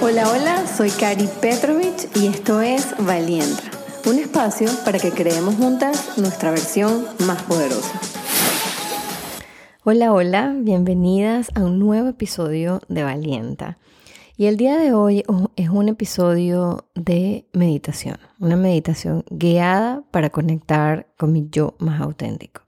Hola, hola, soy Kari Petrovich y esto es Valienta, un espacio para que creemos juntas nuestra versión más poderosa. Hola, hola, bienvenidas a un nuevo episodio de Valienta. Y el día de hoy es un episodio de meditación, una meditación guiada para conectar con mi yo más auténtico.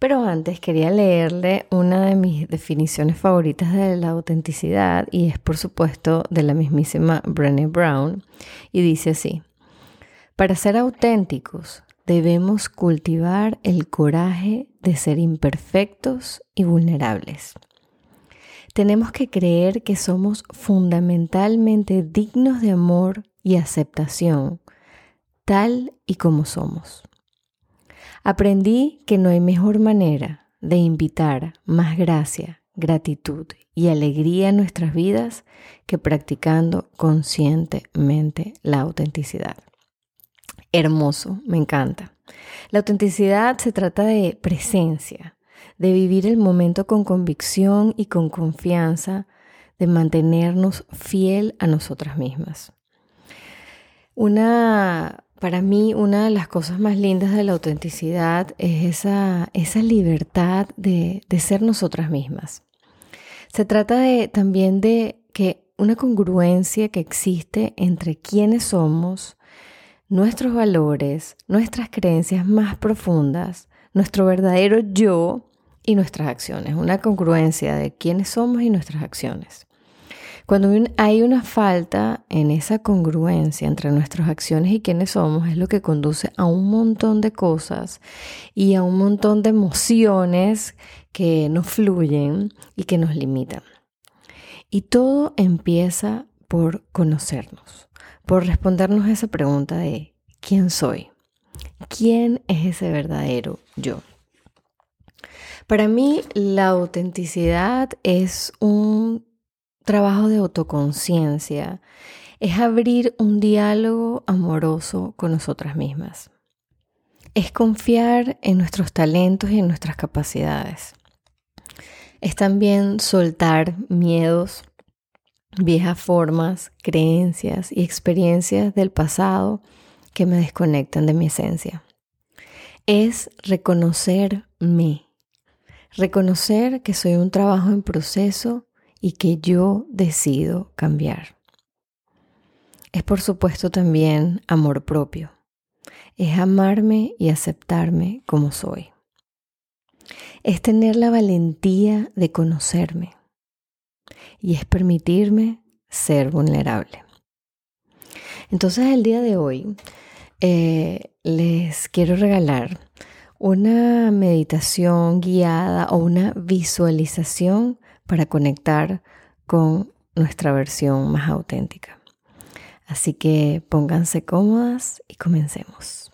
Pero antes quería leerle una de mis definiciones favoritas de la autenticidad y es por supuesto de la mismísima Brené Brown y dice así, para ser auténticos debemos cultivar el coraje de ser imperfectos y vulnerables. Tenemos que creer que somos fundamentalmente dignos de amor y aceptación, tal y como somos. Aprendí que no hay mejor manera de invitar más gracia, gratitud y alegría en nuestras vidas que practicando conscientemente la autenticidad. Hermoso, me encanta. La autenticidad se trata de presencia, de vivir el momento con convicción y con confianza, de mantenernos fiel a nosotras mismas. Una para mí una de las cosas más lindas de la autenticidad es esa, esa libertad de, ser nosotras mismas. Se trata de, también de que una congruencia que existe entre quienes somos, nuestros valores, nuestras creencias más profundas, nuestro verdadero yo y nuestras acciones. Una congruencia de quiénes somos y nuestras acciones. Cuando hay una falta en esa congruencia entre nuestras acciones y quiénes somos, es lo que conduce a un montón de cosas y a un montón de emociones que nos fluyen y que nos limitan. Y todo empieza por conocernos, por respondernos a esa pregunta de ¿quién soy? ¿Quién es ese verdadero yo? Para mí la autenticidad es un trabajo de autoconciencia es abrir un diálogo amoroso con nosotras mismas. Es confiar en nuestros talentos y en nuestras capacidades. Es también soltar miedos, viejas formas, creencias y experiencias del pasado que me desconectan de mi esencia. Es reconocerme, reconocer que soy un trabajo en proceso y que yo decido cambiar. Es por supuesto también amor propio. Es amarme y aceptarme como soy. Es tener la valentía de conocerme. Y es permitirme ser vulnerable. Entonces el día de hoy eh, les quiero regalar una meditación guiada o una visualización para conectar con nuestra versión más auténtica. Así que pónganse cómodas y comencemos.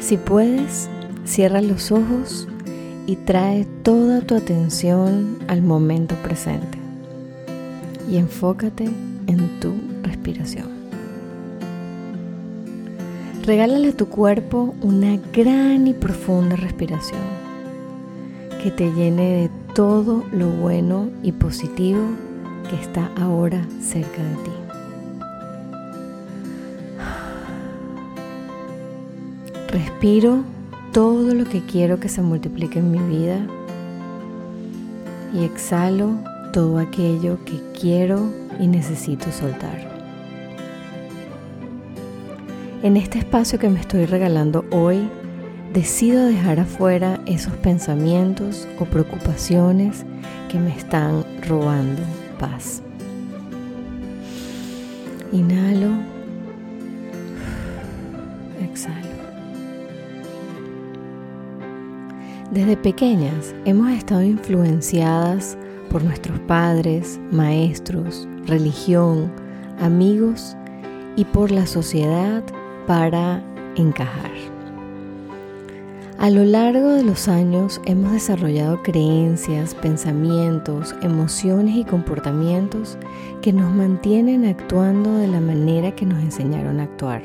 Si puedes, cierra los ojos y trae toda tu atención al momento presente y enfócate en tu respiración. Regálale a tu cuerpo una gran y profunda respiración que te llene de todo lo bueno y positivo que está ahora cerca de ti. Respiro todo lo que quiero que se multiplique en mi vida y exhalo todo aquello que quiero y necesito soltar. En este espacio que me estoy regalando hoy, decido dejar afuera esos pensamientos o preocupaciones que me están robando paz. Inhalo, exhalo. Desde pequeñas hemos estado influenciadas por nuestros padres, maestros, religión, amigos y por la sociedad para encajar. A lo largo de los años hemos desarrollado creencias, pensamientos, emociones y comportamientos que nos mantienen actuando de la manera que nos enseñaron a actuar.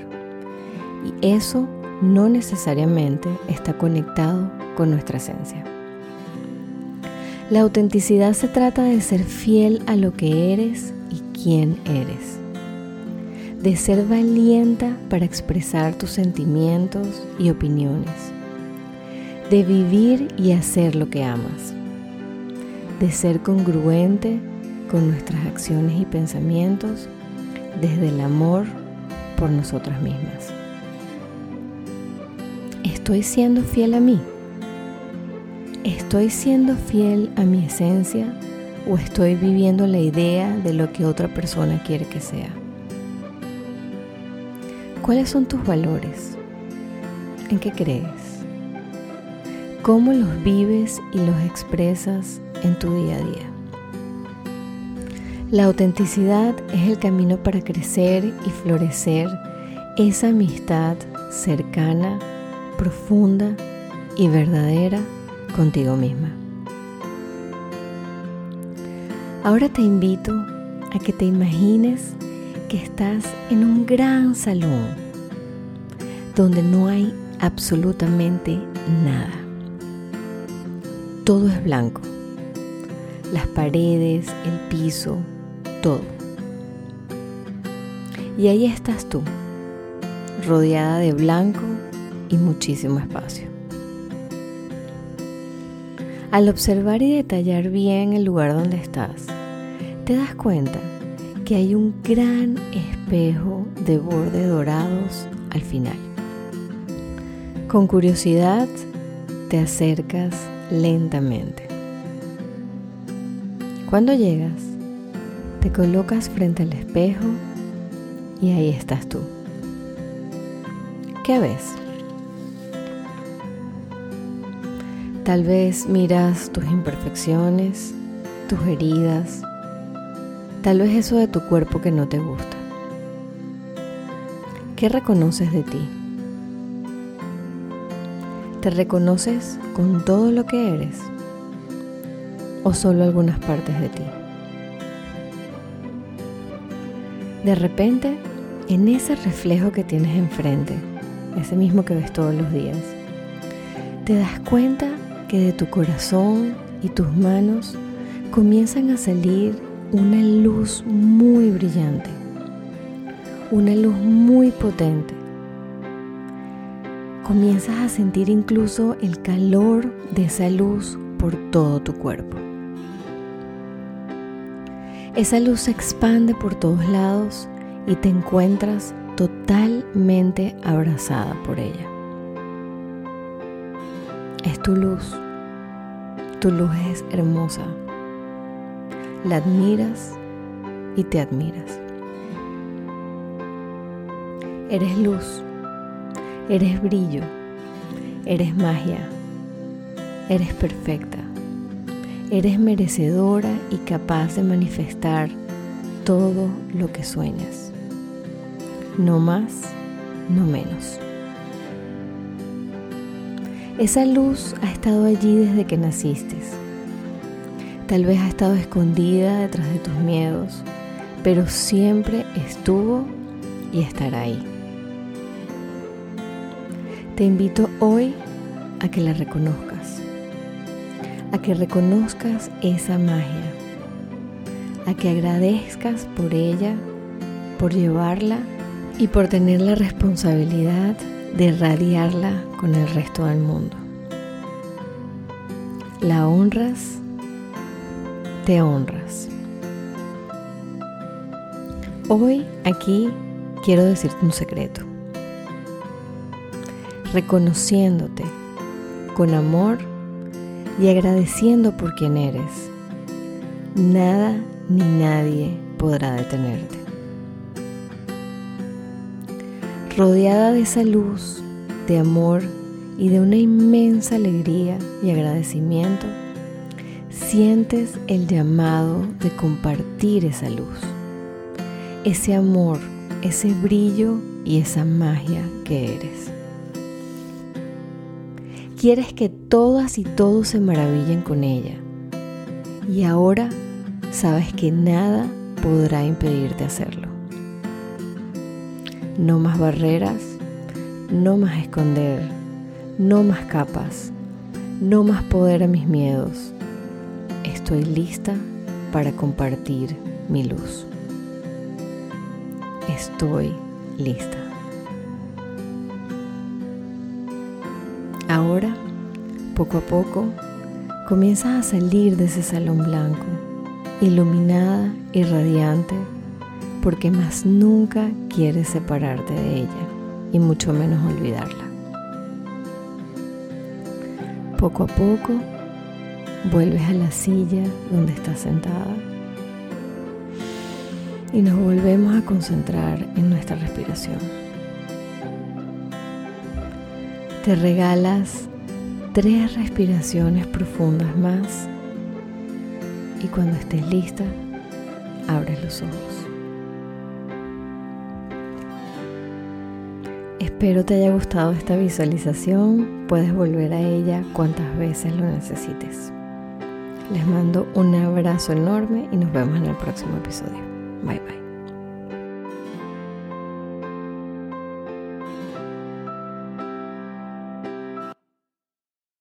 Y eso no necesariamente está conectado con nuestra esencia. La autenticidad se trata de ser fiel a lo que eres y quién eres. De ser valienta para expresar tus sentimientos y opiniones. De vivir y hacer lo que amas. De ser congruente con nuestras acciones y pensamientos desde el amor por nosotras mismas. ¿Estoy siendo fiel a mí? ¿Estoy siendo fiel a mi esencia o estoy viviendo la idea de lo que otra persona quiere que sea? ¿Cuáles son tus valores? ¿En qué crees? ¿Cómo los vives y los expresas en tu día a día? La autenticidad es el camino para crecer y florecer esa amistad cercana, profunda y verdadera contigo misma. Ahora te invito a que te imagines que estás en un gran salón donde no hay absolutamente nada. Todo es blanco. Las paredes, el piso, todo. Y ahí estás tú, rodeada de blanco y muchísimo espacio. Al observar y detallar bien el lugar donde estás, te das cuenta que hay un gran espejo de borde dorados al final. Con curiosidad te acercas lentamente. Cuando llegas, te colocas frente al espejo y ahí estás tú. ¿Qué ves? Tal vez miras tus imperfecciones, tus heridas, tal vez eso de tu cuerpo que no te gusta. ¿Qué reconoces de ti? ¿Te reconoces con todo lo que eres? ¿O solo algunas partes de ti? De repente, en ese reflejo que tienes enfrente, ese mismo que ves todos los días, te das cuenta que de tu corazón y tus manos comienzan a salir una luz muy brillante, una luz muy potente. Comienzas a sentir incluso el calor de esa luz por todo tu cuerpo. Esa luz se expande por todos lados y te encuentras totalmente abrazada por ella. Es tu luz. Tu luz es hermosa. La admiras y te admiras. Eres luz. Eres brillo. Eres magia. Eres perfecta. Eres merecedora y capaz de manifestar todo lo que sueñas. No más, no menos. Esa luz ha estado allí desde que naciste. Tal vez ha estado escondida detrás de tus miedos, pero siempre estuvo y estará ahí. Te invito hoy a que la reconozcas, a que reconozcas esa magia, a que agradezcas por ella, por llevarla y por tener la responsabilidad de irradiarla con el resto del mundo. La honras, te honras. Hoy aquí quiero decirte un secreto. Reconociéndote con amor y agradeciendo por quien eres, nada ni nadie podrá detenerte. rodeada de esa luz, de amor y de una inmensa alegría y agradecimiento, sientes el llamado de compartir esa luz, ese amor, ese brillo y esa magia que eres. Quieres que todas y todos se maravillen con ella y ahora sabes que nada podrá impedirte hacerlo. No más barreras, no más esconder, no más capas, no más poder a mis miedos. Estoy lista para compartir mi luz. Estoy lista. Ahora, poco a poco, comienzas a salir de ese salón blanco, iluminada y radiante, porque más nunca quieres separarte de ella y mucho menos olvidarla. Poco a poco, vuelves a la silla donde estás sentada y nos volvemos a concentrar en nuestra respiración. Te regalas tres respiraciones profundas más y cuando estés lista, abres los ojos. Espero te haya gustado esta visualización. Puedes volver a ella cuantas veces lo necesites. Les mando un abrazo enorme y nos vemos en el próximo episodio. Bye bye.